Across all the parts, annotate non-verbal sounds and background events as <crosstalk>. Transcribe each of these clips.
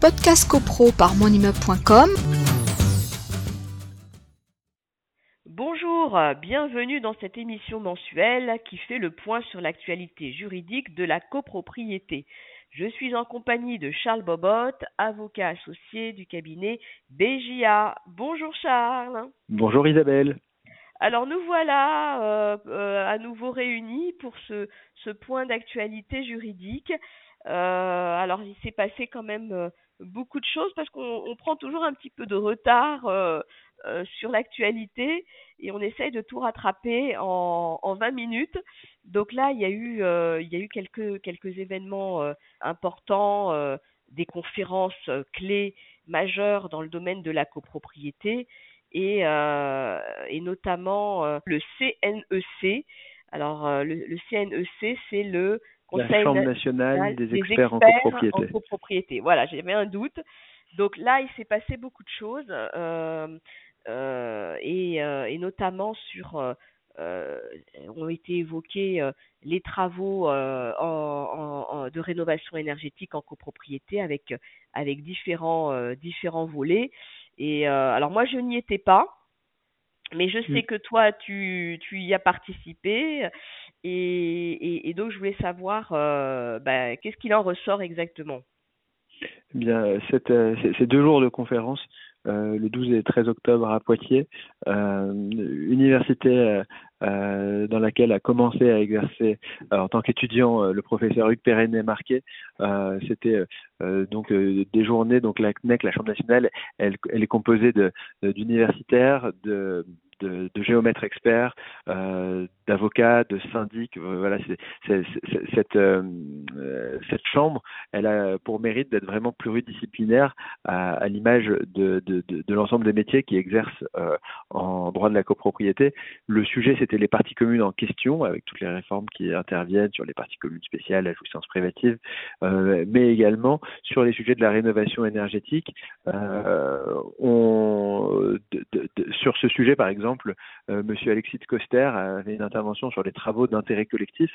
podcast copro par monimmeuble.com. Bonjour, bienvenue dans cette émission mensuelle qui fait le point sur l'actualité juridique de la copropriété. Je suis en compagnie de Charles Bobot, avocat associé du cabinet BJA. Bonjour Charles. Bonjour Isabelle. Alors nous voilà euh, euh, à nouveau réunis pour ce, ce point d'actualité juridique. Euh, alors il s'est passé quand même beaucoup de choses parce qu'on prend toujours un petit peu de retard sur l'actualité et on essaye de tout rattraper en, en 20 minutes. Donc là il y a eu il y a eu quelques quelques événements importants, des conférences clés majeures dans le domaine de la copropriété et, euh, notamment euh, le CNEC. Alors, euh, le, le, CNEC, c'est le Conseil la Chambre nationale des, des experts, experts, en, copropriété. en copropriété. Voilà, j'avais un doute. Donc là, il s'est passé beaucoup de choses, euh, euh, et, euh, et, notamment sur ont été évoqués les travaux en, en, de rénovation énergétique en copropriété avec avec différents différents volets. Et alors moi, je n'y étais pas, mais je sais que toi, tu, tu y as participé. Et, et, et donc, je voulais savoir euh, bah, qu'est-ce qu'il en ressort exactement? Eh bien, cette, euh, ces deux jours de conférence le 12 et 13 octobre à Poitiers, euh, université euh, euh, dans laquelle a commencé à exercer en tant qu'étudiant le professeur Hugues Perrennet Marquet. C'était donc des journées, donc la CNEC, la Chambre nationale, elle, elle est composée d'universitaires, de, de, de géomètres experts, euh, d'avocats, de syndics. Euh, voilà, cette, euh, cette chambre, elle a pour mérite d'être vraiment pluridisciplinaire à, l'image de, de, l'ensemble des métiers qui exercent euh, en droit de la copropriété. Le sujet, c'était les parties communes en question, avec toutes les réformes qui interviennent sur les parties communes spéciales, la jouissance privative, euh, mais également sur les sujets de la rénovation énergétique. sur ce sujet, par exemple, euh, Monsieur Alexis de Coster avait une intervention sur les travaux d'intérêt collectif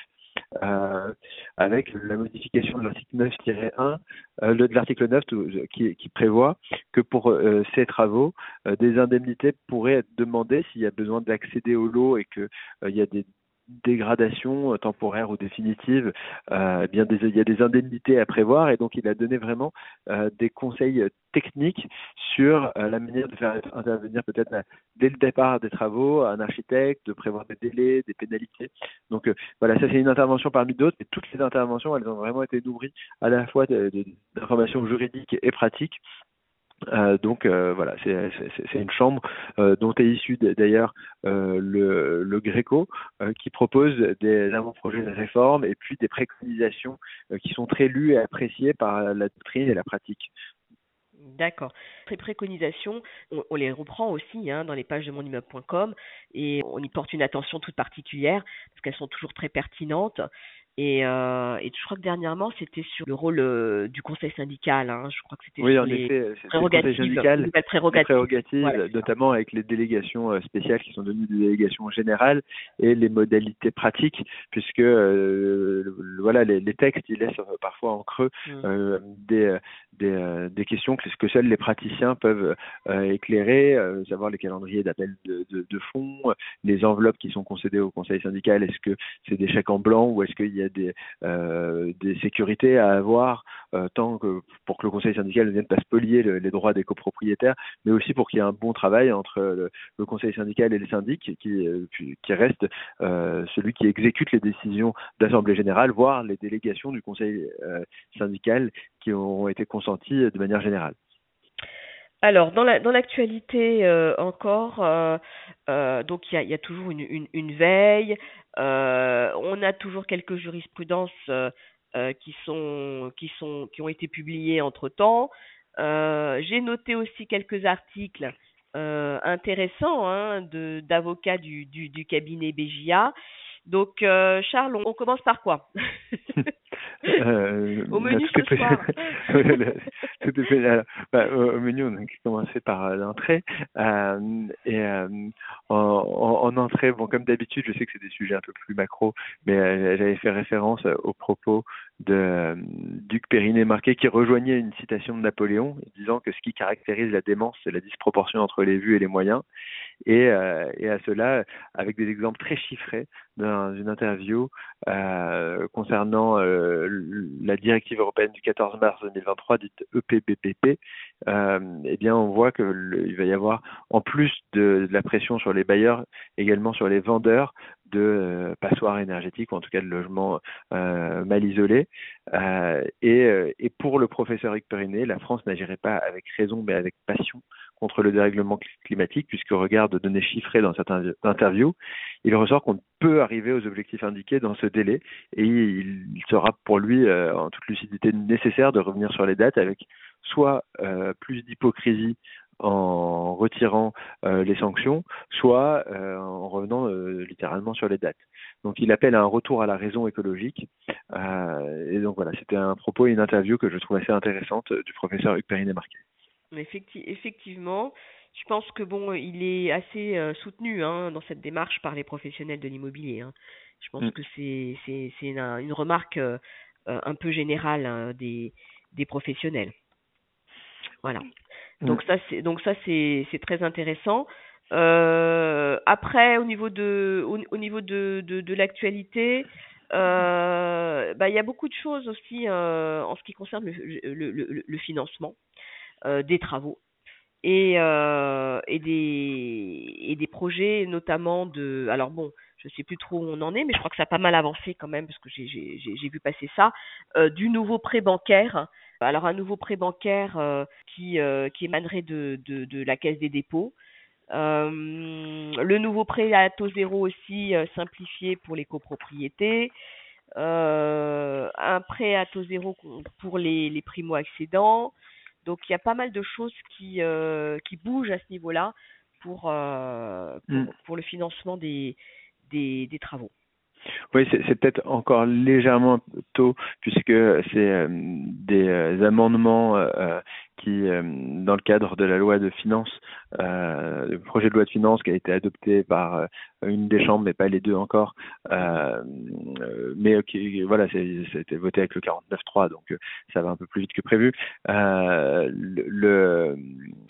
euh, avec la modification de l'article 9-1 euh, de l'article 9 qui, qui, prévoit que pour euh, ces travaux, euh, des indemnités pourraient être demandées s'il y a besoin d'accéder au lot et qu'il il y a des dégradation euh, temporaire ou définitive, euh, eh bien des, il y a des indemnités à prévoir et donc il a donné vraiment euh, des conseils techniques sur la manière de faire intervenir peut-être dès le départ des travaux un architecte, de prévoir des délais, des pénalités. Donc voilà, ça c'est une intervention parmi d'autres et toutes les interventions elles ont vraiment été nourries à la fois d'informations juridiques et pratiques euh, donc euh, voilà, c'est une chambre euh, dont est issu d'ailleurs le, le Gréco, qui propose des avant-projets de réforme et puis des préconisations qui sont très lues et appréciées par la doctrine et la pratique. D'accord. Ces préconisations, on, on, les reprend aussi hein, dans les pages de monimmeuble.com et on y porte une attention toute particulière parce qu'elles sont toujours très pertinentes et, euh, et je crois que dernièrement, c'était sur le rôle euh, du conseil syndical. Hein. Je crois que c'était oui, sur en les effet, prérogatives, syndical, les prérogatives, prérogatives voilà. notamment avec les délégations euh, spéciales qui sont devenues des délégations générales et les modalités pratiques, puisque euh, voilà, les, les, textes ils laissent parfois en creux mmh. des, des, des, questions que, que seuls les praticiens peuvent éclairer, savoir les calendriers d'appel de, de, de fonds, les enveloppes qui sont concédées au conseil syndical, est-ce que c'est des chèques en blanc ou est-ce qu'il y a des, euh, des sécurités à avoir, euh, tant que pour que le conseil syndical ne vienne pas spolier le, les droits des copropriétaires, mais aussi pour qu'il y ait un bon travail entre le, conseil syndical et le syndic, qui, euh, qui reste celui qui exécute les décisions d'assemblée générale, voire les délégations du conseil syndical qui ont été consenties de manière générale. Alors, dans l'actualité la, dans euh, encore, euh, euh, donc il y a, toujours une, veille, euh, on a toujours quelques jurisprudences euh, qui, sont, qui, sont, qui ont été publiées entre-temps. J'ai noté aussi quelques articles intéressants hein, d'avocats du, du, du, cabinet BJA. Donc, Charles, on, on commence par quoi <laughs> Euh, au menu tout ce soir. <laughs> tout est fait, alors, bah, au menu, on a commencé par euh, l'entrée. Euh, et euh, en, en, en, entrée, bon, comme d'habitude, je sais que c'est des sujets un peu plus macro, mais euh, j'avais fait référence aux propos de Duc Périnet-Marquet qui rejoignait une citation de Napoléon disant que ce qui caractérise la démence, c'est la disproportion entre les vues et les moyens. Et, euh, à cela, avec des exemples très chiffrés dans une interview euh, concernant euh, la directive européenne du 14 mars 2023, dite EPBPP, euh, eh bien, on voit qu'il va y avoir, en plus de, la pression sur les bailleurs, également sur les vendeurs de euh, passoires énergétiques, ou en tout cas de logements euh, mal isolés. Et, et, pour le professeur Hugues la France n'agirait pas avec raison, mais avec passion contre le dérèglement climatique, puisqu'au regard de données chiffrées dans certaines interviews, il ressort qu'on peut arriver aux objectifs indiqués dans ce délai et il sera pour lui euh, en toute lucidité nécessaire de revenir sur les dates avec soit euh, plus d'hypocrisie en retirant euh, les sanctions, soit euh, en revenant euh, littéralement sur les dates. Donc il appelle à un retour à la raison écologique. et donc voilà, c'était un propos et une interview que je trouve assez intéressante du professeur Hugues Périnet-Marquet. Effecti effectivement, je pense que bon, il est assez soutenu hein, dans cette démarche par les professionnels de l'immobilier. Hein. Je pense mm. que c'est c'est c'est une, une, remarque euh, un peu générale hein, des des professionnels. Voilà. Mm. Donc ça c'est donc ça c'est c'est très intéressant. Euh, après au niveau de au, au niveau de de, de l'actualité, euh, bah, il y a beaucoup de choses aussi euh, en ce qui concerne le, le, le, le financement. Des travaux et, et, des, et des projets notamment de... Alors bon, je sais plus trop où on en est, mais je crois que ça a pas mal avancé quand même parce que j'ai vu passer ça, euh, du nouveau prêt bancaire. Alors un nouveau prêt bancaire euh, qui, euh, qui émanerait de, de, de, la Caisse des dépôts. Euh, le nouveau prêt à taux zéro aussi simplifié pour les copropriétés. un prêt à taux zéro pour les, les primo-accédants. Donc il y a pas mal de choses qui, qui bougent à ce niveau-là pour, euh, pour, pour, le financement des, des, des travaux. Oui, c'est peut-être encore légèrement tôt puisque c'est euh, des euh, amendements euh, qui, dans le cadre de la loi de finances, le projet de loi de finances qui a été adopté par une des chambres, mais pas les deux encore, mais qui, voilà, c'était voté avec le 49.3, donc ça va un peu plus vite que prévu. le,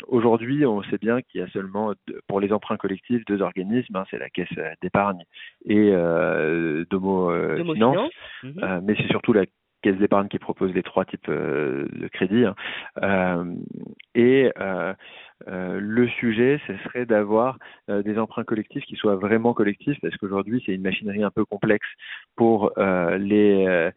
Aujourd'hui, on sait bien qu'il y a seulement, pour les emprunts collectifs, deux organismes, hein, c'est la caisse d'épargne et Domo, Finance, mhm. mais c'est surtout la caisse d'épargne qui propose les trois types euh, de crédits. Hein. Euh, et euh, le sujet, ce serait d'avoir des emprunts collectifs qui soient vraiment collectifs, parce qu'aujourd'hui, c'est une machinerie un peu complexe pour les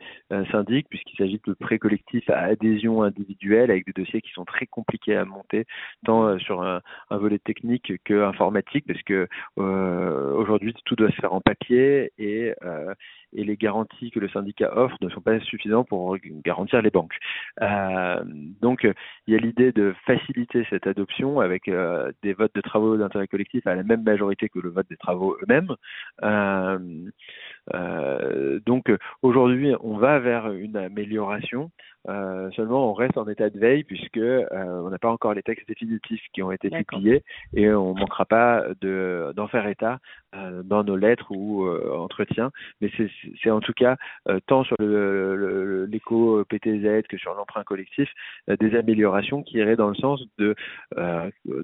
syndics, puisqu'il s'agit de prêts collectifs à adhésion individuelle, avec des dossiers qui sont très compliqués à monter, tant sur un, volet technique que informatique, parce que aujourd'hui, tout doit se faire en papier et les garanties que le syndicat offre ne sont pas suffisantes pour garantir les banques. Euh, donc, il y a l'idée de faciliter cette adoption avec euh, des votes de travaux d'intérêt collectif à la même majorité que le vote des travaux eux-mêmes. Euh, euh donc, aujourd'hui, on va vers une amélioration. Euh, seulement, on reste en état de veille puisque euh, on n'a pas encore les textes définitifs qui ont été publiés et on manquera pas de d'en faire état euh, dans nos lettres ou entretiens. Mais c'est en tout cas tant sur l'éco PTZ que sur l'emprunt collectif des améliorations qui iraient dans le sens de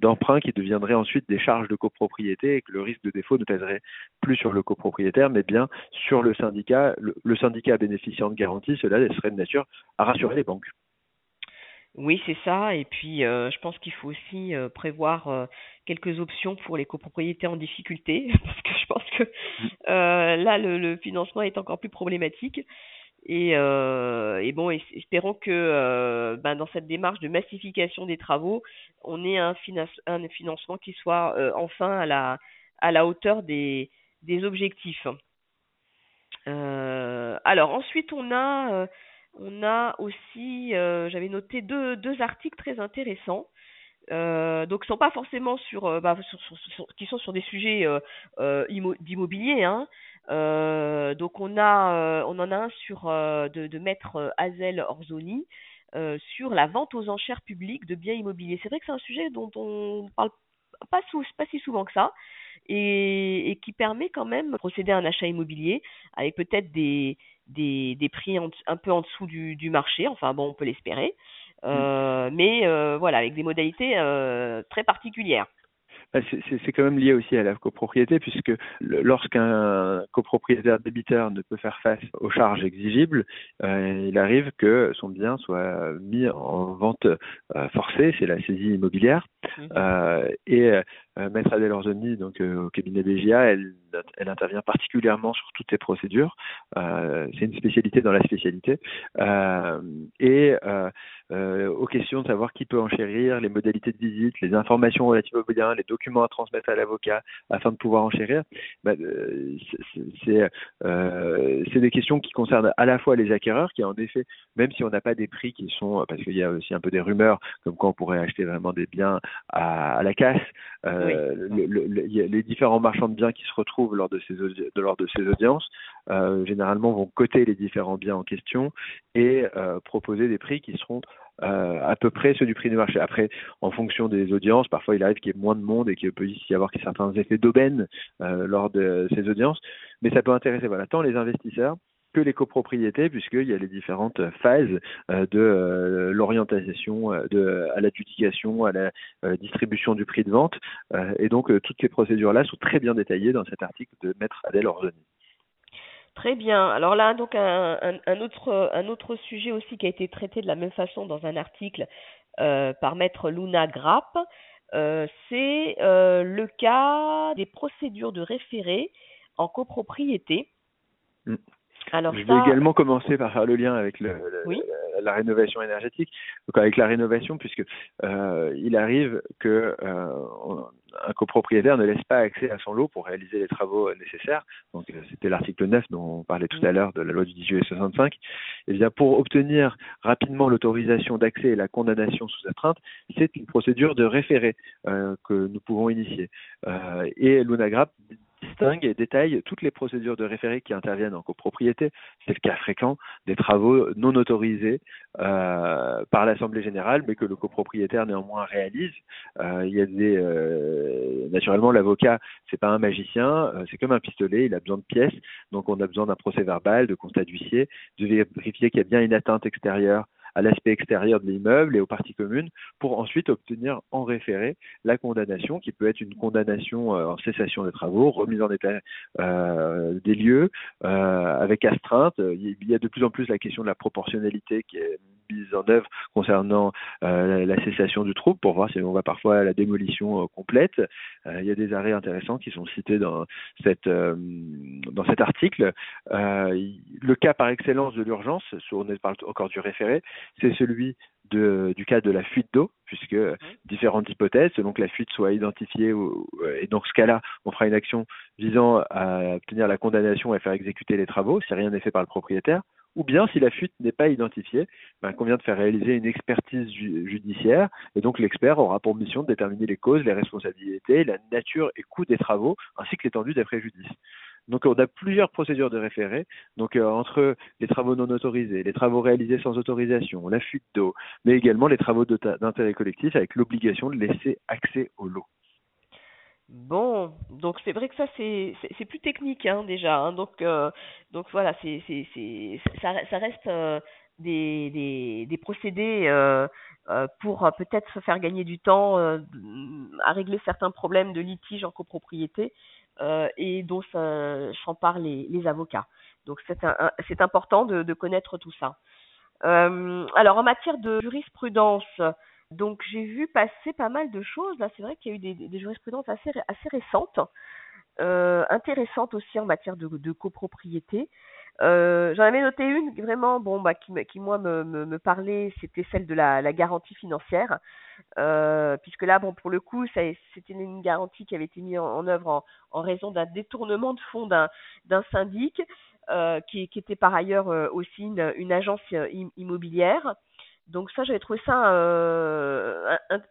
d'emprunts qui deviendraient ensuite des charges de copropriété et que le risque de défaut ne pèserait plus sur le copropriétaire mais bien sur le syndicat. Le, le syndicat bénéficiant de garantie, cela serait de nature à rassurer les banques. Oui, c'est ça. Et puis, euh, je pense qu'il faut aussi euh, prévoir euh, quelques options pour les copropriétés en difficulté, <laughs> parce que je pense que mm. là, le, financement est encore plus problématique. Et, et bon, espérons que ben, dans cette démarche de massification des travaux, on ait un, un financement qui soit enfin à la, à la hauteur des, des objectifs. alors, ensuite, on a on a aussi, euh, j'avais noté deux, articles très intéressants. Euh, donc, qui sont pas forcément sur, euh, bah, qui sont sur des sujets d'immobilier. Hein. donc, on a, on en a un sur de, maître Hazel Orzoni sur la vente aux enchères publiques de biens immobiliers. C'est vrai que c'est un sujet dont on parle pas, si souvent que ça. Et, qui permet quand même de procéder à un achat immobilier avec peut-être des, des, des prix un peu en dessous du, du marché. Enfin bon, on peut l'espérer. Euh, mais euh, voilà, avec des modalités euh, très particulières. Bah, c'est quand même lié aussi à la copropriété, puisque lorsqu'un copropriétaire débiteur ne peut faire face aux charges exigibles, euh, il arrive que son bien soit mis en vente euh, forcée, c'est la saisie immobilière. Euh, et Maître Adèle Orzoni, donc au cabinet BGA, elle, elle intervient particulièrement sur toutes ces procédures. c'est une spécialité dans la spécialité. et aux questions de savoir qui peut enchérir, les modalités de visite, les informations relatives au bien, les documents à transmettre à l'avocat afin de pouvoir enchérir, bah, euh, euh, c'est des questions qui concernent à la fois les acquéreurs, qui en effet, même si on n'a pas des prix qui sont, parce qu'il y a aussi un peu des rumeurs comme quoi on pourrait acheter vraiment des biens à, la casse, euh, les différents marchands de biens qui se retrouvent lors de ces, audiences, généralement vont coter les différents biens en question et proposer des prix qui seront euh, à peu près ceux du prix du marché. Après, en fonction des audiences, parfois il arrive qu'il y ait moins de monde et qu'il peut y avoir certains effets d'aubaine euh, lors de ces audiences, mais ça peut intéresser voilà, tant les investisseurs que les copropriétés, puisqu'il y a les différentes phases euh, de l'orientation de, à l'adjudication, à la distribution du prix de vente. et donc, toutes ces procédures-là sont très bien détaillées dans cet article de Maître Adèle Orzoni. Très bien. Alors là, donc un, un, autre, un autre sujet aussi qui a été traité de la même façon dans un article euh, par maître Luna Grapp, euh, c'est euh, le cas des procédures de référé en copropriété. Mm. Alors je vais également commencer par faire le lien avec le, la, rénovation énergétique. Donc avec la rénovation, puisque euh, il arrive que euh, un copropriétaire ne laisse pas accès à son lot pour réaliser les travaux nécessaires. Donc euh, c'était l'article 9 dont on parlait tout à l'heure de la loi du 18 juillet 65. Et bien pour obtenir rapidement l'autorisation d'accès et la condamnation sous astreinte, c'est une procédure de référé euh, que nous pouvons initier. Euh, et l'UNAGRAP distingue et détaille toutes les procédures de référé qui interviennent en copropriété. C'est le cas fréquent des travaux non autorisés euh, par l'Assemblée générale, mais que le copropriétaire néanmoins réalise. Euh, il y a des, euh, naturellement, l'avocat, c'est pas un magicien, c'est comme un pistolet, il a besoin de pièces, donc on a besoin d'un procès verbal, de constat d'huissier, de vérifier qu'il y a bien une atteinte extérieure à l'aspect extérieur de l'immeuble et aux parties communes pour ensuite obtenir en référé la condamnation qui peut être une condamnation euh, en cessation des travaux, remise en état euh, des lieux euh, avec astreinte. Il y a de plus en plus la question de la proportionnalité qui est mise en œuvre concernant la, cessation du trouble pour voir si on va parfois à la démolition complète. il y a des arrêts intéressants qui sont cités dans cette dans cet article. le cas par excellence de l'urgence, on parle encore du référé, c'est celui de, du cas de la fuite d'eau, puisque différentes hypothèses, selon que la fuite soit identifiée, ou, et dans ce cas-là, on fera une action visant à obtenir la condamnation et à faire exécuter les travaux, si rien n'est fait par le propriétaire, ou bien si la fuite n'est pas identifiée, ben, convient de faire réaliser une expertise judiciaire, et donc l'expert aura pour mission de déterminer les causes, les responsabilités, la nature et coût des travaux, ainsi que l'étendue des préjudices. Donc on a plusieurs procédures de référé, donc euh, entre les travaux non autorisés, les travaux réalisés sans autorisation, la fuite d'eau, mais également les travaux d'intérêt collectif avec l'obligation de laisser accès au lot. Bon, donc c'est vrai que ça c'est plus technique hein, déjà, hein, donc euh, donc voilà c'est ça, ça reste euh, des, procédés pour peut-être se faire gagner du temps à régler certains problèmes de litige en copropriété euh, et dont s'emparent les, les avocats. Donc c'est important de, connaître tout ça. Euh, alors en matière de jurisprudence, donc j'ai vu passer pas mal de choses. Là, c'est vrai qu'il y a eu des, jurisprudences assez, assez récentes, euh, intéressantes aussi en matière de, copropriété. J'en avais noté une vraiment bon bah qui, qui moi me, parlait, c'était celle de la garantie financière, euh, puisque là bon pour le coup c'était une garantie qui avait été mise en, œuvre en, raison d'un détournement de fonds d'un syndic euh, qui, qui, était par ailleurs euh, aussi une, une agence euh, immobilière. Donc ça j'avais trouvé ça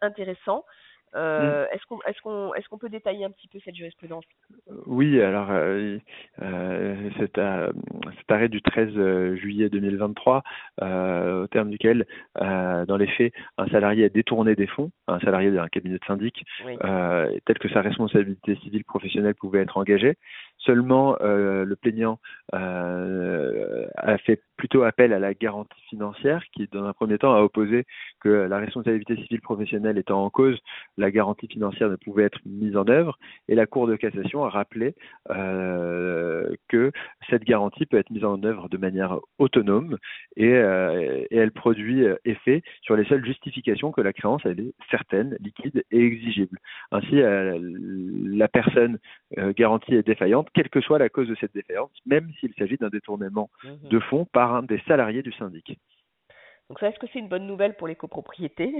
intéressant. Euh, mm. Est-ce qu'on est-ce qu'on est-ce qu'on peut détailler un petit peu cette jurisprudence? Oui, alors euh, euh, cet, arrêt du 13 juillet 2023, au terme duquel, dans les faits, un salarié a détourné des fonds, un salarié d'un cabinet de syndic, tel que sa responsabilité civile professionnelle pouvait être engagée, Seulement, le plaignant a fait plutôt appel à la garantie financière, qui dans un premier temps a opposé que la responsabilité civile professionnelle étant en cause, la garantie financière ne pouvait être mise en œuvre, et la Cour de cassation a rappelé que cette garantie peut être mise en œuvre de manière autonome et, elle produit effet sur les seules justifications que la créance est certaine, liquide et exigible. Ainsi, la personne garantie est défaillante, quelle que soit la cause de cette défaillance, même s'il s'agit d'un détournement mmh de fonds par un des salariés du syndic. Donc ça, est-ce que c'est une bonne nouvelle pour les copropriétés?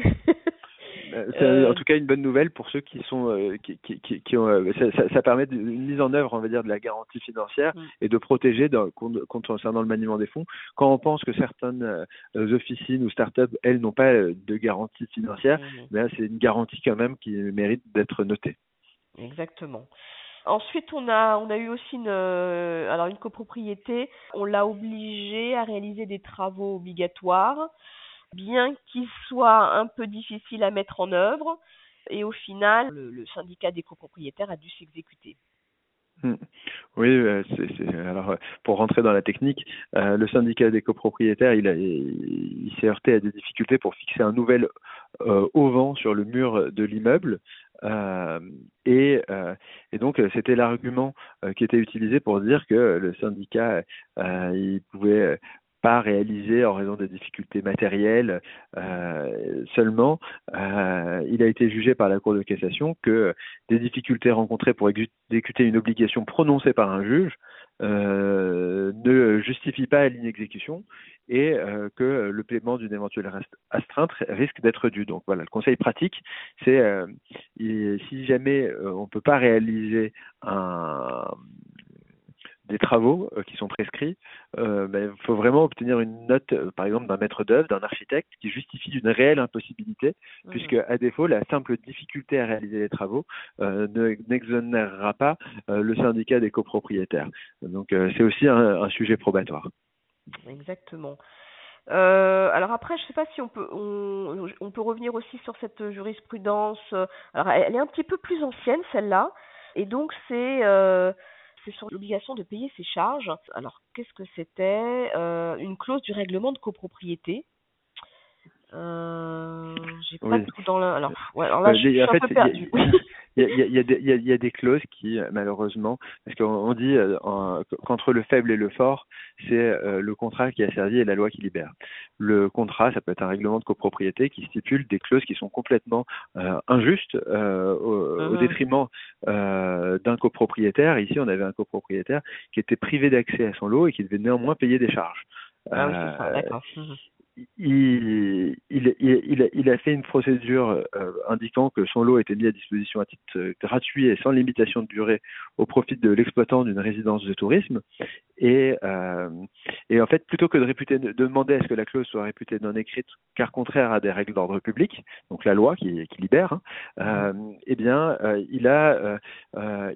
Euh, c'est euh. en tout cas une bonne nouvelle pour ceux qui sont euh, qui, qui, qui, ont ça, ça, permet une mise en œuvre on va dire de la garantie financière mm. et de protéger concernant le maniement des fonds quand on pense que certaines officines ou start-up elles n'ont pas de garantie financière mm. mais c'est une garantie quand même qui mérite d'être notée exactement Ensuite, on a, on a eu aussi une, euh, alors une copropriété. On l'a obligé à réaliser des travaux obligatoires, bien qu'ils soient un peu difficiles à mettre en œuvre. Et au final, le, syndicat des copropriétaires a dû s'exécuter. Hmm. Oui, euh, alors pour rentrer dans la technique, euh, le syndicat des copropriétaires, il, il, s'est heurté à des difficultés pour fixer un nouvel auvent sur le mur de l'immeuble. Euh, et, euh, et, donc c'était l'argument euh, qui était utilisé pour dire que le syndicat il pouvait pas réaliser en raison des difficultés matérielles euh, seulement. Euh, il a été jugé par la Cour de cassation que des difficultés rencontrées pour exécuter une obligation prononcée par un juge euh, ne justifient pas l'inexécution et euh, que le paiement d'une éventuelle astreinte risque d'être dû. Donc voilà, le conseil pratique, c'est euh, si jamais euh, on ne peut pas réaliser un, des travaux qui sont prescrits, ben, il faut vraiment obtenir une note, par exemple, d'un maître d'œuvre, d'un architecte, qui justifie d'une réelle impossibilité, mmh. puisque à défaut, la simple difficulté à réaliser les travaux n'exonérera pas le syndicat des copropriétaires. Donc c'est aussi un, un sujet probatoire. Exactement. Euh, alors après, je ne sais pas si on peut on, on, peut revenir aussi sur cette jurisprudence. Alors elle est un petit peu plus ancienne celle-là, et donc c'est euh, c'est sur l'obligation de payer ses charges. Alors qu'est-ce que c'était? Euh, Une clause du règlement de copropriété. Euh, j'ai pas tout dans le. Alors, ouais, alors là, je, suis un peu perdu. <laughs> <laughs> il y a, y, a y, y a des clauses qui, malheureusement, parce qu'on dit euh, qu'entre le faible et le fort, c'est euh, le contrat qui a servi et la loi qui libère. Le contrat, ça peut être un règlement de copropriété qui stipule des clauses qui sont complètement euh, injustes euh, au, au, mhm. détriment d'un copropriétaire. Ici, on avait un copropriétaire qui était privé d'accès à son lot et qui devait néanmoins payer des charges. Ah oui, c'est ça, d'accord. Il, il, il, il, a fait une procédure euh, indiquant que son lot était mis à disposition à titre euh, gratuit et sans limitation de durée au profit de l'exploitant d'une résidence de tourisme. Et, euh, et, en fait, plutôt que de, réputer, de demander à ce que la clause soit réputée non écrite, car contraire à des règles d'ordre public, donc la loi qui, qui libère, hein, euh, eh bien, il, a,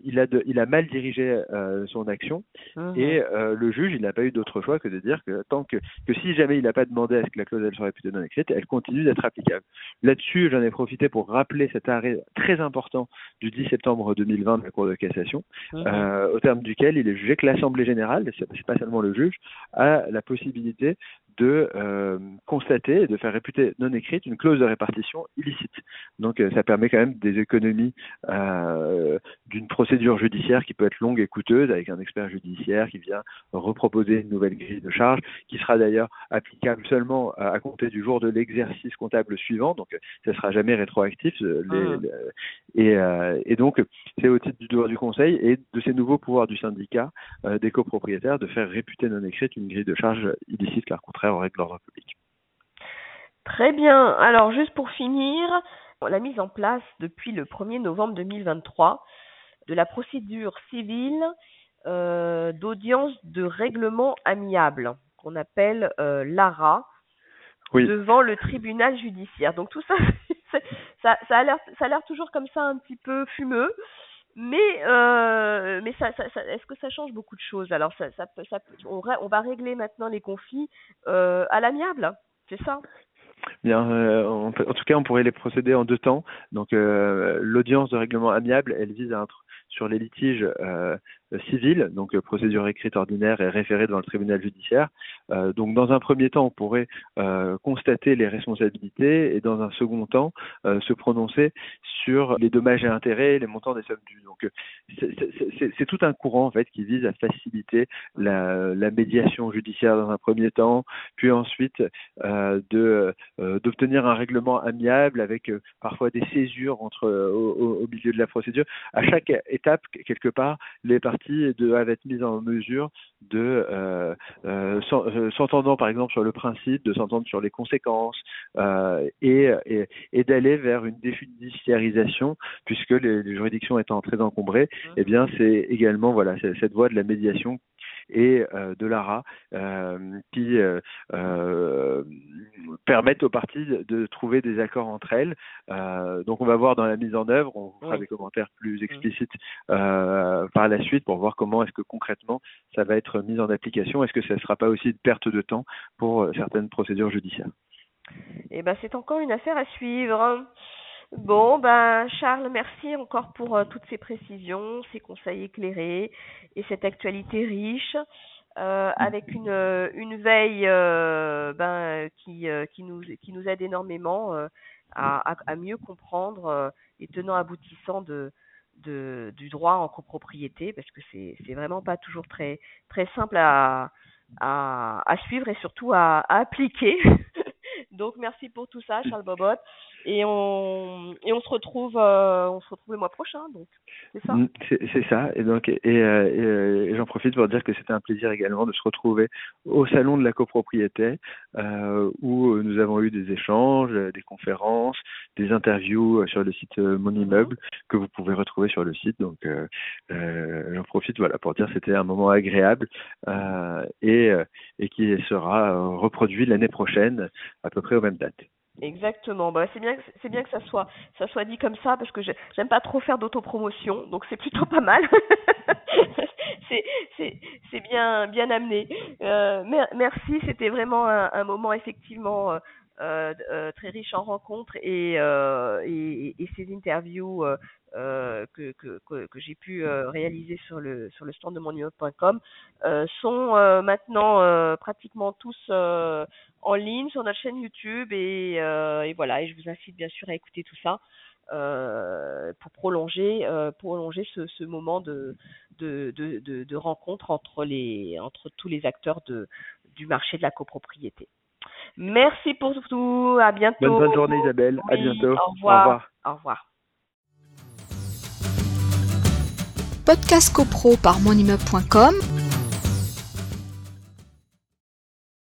il, a de, il a mal dirigé son action mmh. et le juge, il n'a pas eu d'autre choix que de dire que tant que, que si jamais il n'a pas demandé à que la clause elle soit réputée non écrite, elle continue d'être applicable. Là-dessus, j'en ai profité pour rappeler cet arrêt très important du 10 septembre 2020 de la Cour de cassation, mmh. au terme duquel il est jugé que l'Assemblée générale c'est pas seulement le juge, a la possibilité de euh, constater et de faire réputer non écrite une clause de répartition illicite. Donc euh, ça permet quand même des économies euh, d'une procédure judiciaire qui peut être longue et coûteuse avec un expert judiciaire qui vient reproposer une nouvelle grille de charge qui sera d'ailleurs applicable seulement à, compter du jour de l'exercice comptable suivant. Donc ça sera jamais rétroactif. Les, ah. et, et, donc c'est au titre du droit du conseil et de ces nouveaux pouvoirs du syndicat des copropriétaires de faire réputer non écrite une grille de charge illicite car contraire aux règles d'ordre public. Très bien. Alors, juste pour finir, la mise en place depuis le 1er novembre 2023 de la procédure civile euh, d'audience de règlement amiable, qu'on appelle euh, l'ARA, devant le tribunal judiciaire. Donc tout ça, <laughs> ça, ça a l'air toujours comme ça un petit peu fumeux. Mais, euh, mais ça, ça, est-ce que ça change beaucoup de choses? Alors, ça, ça, ça, on, on va régler maintenant les conflits euh, à l'amiable, c'est ça? Bien, euh, en tout cas, on pourrait les procéder en deux temps. Donc, euh, l'audience de règlement amiable, elle vise sur les litiges civile, donc procédure écrite ordinaire et référée devant le tribunal judiciaire. donc dans un premier temps, on pourrait constater les responsabilités et dans un second temps se prononcer sur les dommages et intérêts, les montants des sommes dues. Donc c'est tout un courant en fait qui vise à faciliter la, médiation judiciaire dans un premier temps, puis ensuite euh, de euh, d'obtenir un règlement amiable avec euh, parfois des césures entre au, au, milieu de la procédure. À chaque étape, quelque part, les parties doivent être mises en mesure de s'entendant par exemple sur le principe, de s'entendre sur les conséquences et, et, et d'aller vers une déjudiciarisation puisque les, les, juridictions étant très encombrées, mmh. eh bien c'est également voilà cette voie de la médiation et euh, de l'ARA euh, qui euh, permettent aux parties de trouver des accords entre elles. donc on va voir dans la mise en œuvre, on fera des commentaires plus explicites par la suite pour voir comment est-ce que concrètement ça va être mis en application. Est-ce que ça ne sera pas aussi une perte de temps pour certaines procédures judiciaires? Eh ben c'est encore une affaire à suivre. Bon, ben Charles, merci encore pour euh, toutes ces précisions, ces conseils éclairés et cette actualité riche. Euh, avec une, euh, une veille ben, qui, qui, nous, qui nous aide énormément à, à, mieux comprendre les tenants aboutissants de, de, du droit en copropriété, parce que c'est, c'est vraiment pas toujours très, très simple à, à, à suivre et surtout à, à appliquer. <laughs> Donc merci pour tout ça, Charles Bobot. Et on, et on se retrouve, euh, on se retrouve le mois prochain, donc c'est ça? Mm, c'est ça. Et donc, et, euh, et, j'en profite pour dire que c'était un plaisir également de se retrouver au salon de la copropriété, euh, où nous avons eu des échanges, des conférences, des interviews sur le site Mon mhm. Immeuble que vous pouvez retrouver sur le site. Donc, j'en profite, voilà, pour dire que c'était un moment agréable et et qui sera reproduit l'année prochaine à peu près aux mêmes dates. Exactement. Bah, c'est bien, c'est bien que ça soit, ça soit dit comme ça parce que j'aime pas trop faire d'autopromotion, donc c'est plutôt pas mal. <laughs> c'est, c'est, c'est bien, bien amené. Euh, merci, c'était vraiment un, un, moment effectivement euh, très riche en rencontres et, euh, et, ces interviews euh, que, que, que, j'ai pu réaliser sur le sur le stand de monimmeuble.com sont maintenant pratiquement tous en ligne sur notre chaîne YouTube et, et, voilà et je vous incite bien sûr à écouter tout ça pour prolonger prolonger ce, ce moment de de, de, de, de rencontre entre les entre tous les acteurs de du marché de la copropriété. Merci pour tout. À bientôt. Bonne, journée Isabelle. à bientôt. Au revoir. Au revoir. Podcast CoPro par monimmeuble.com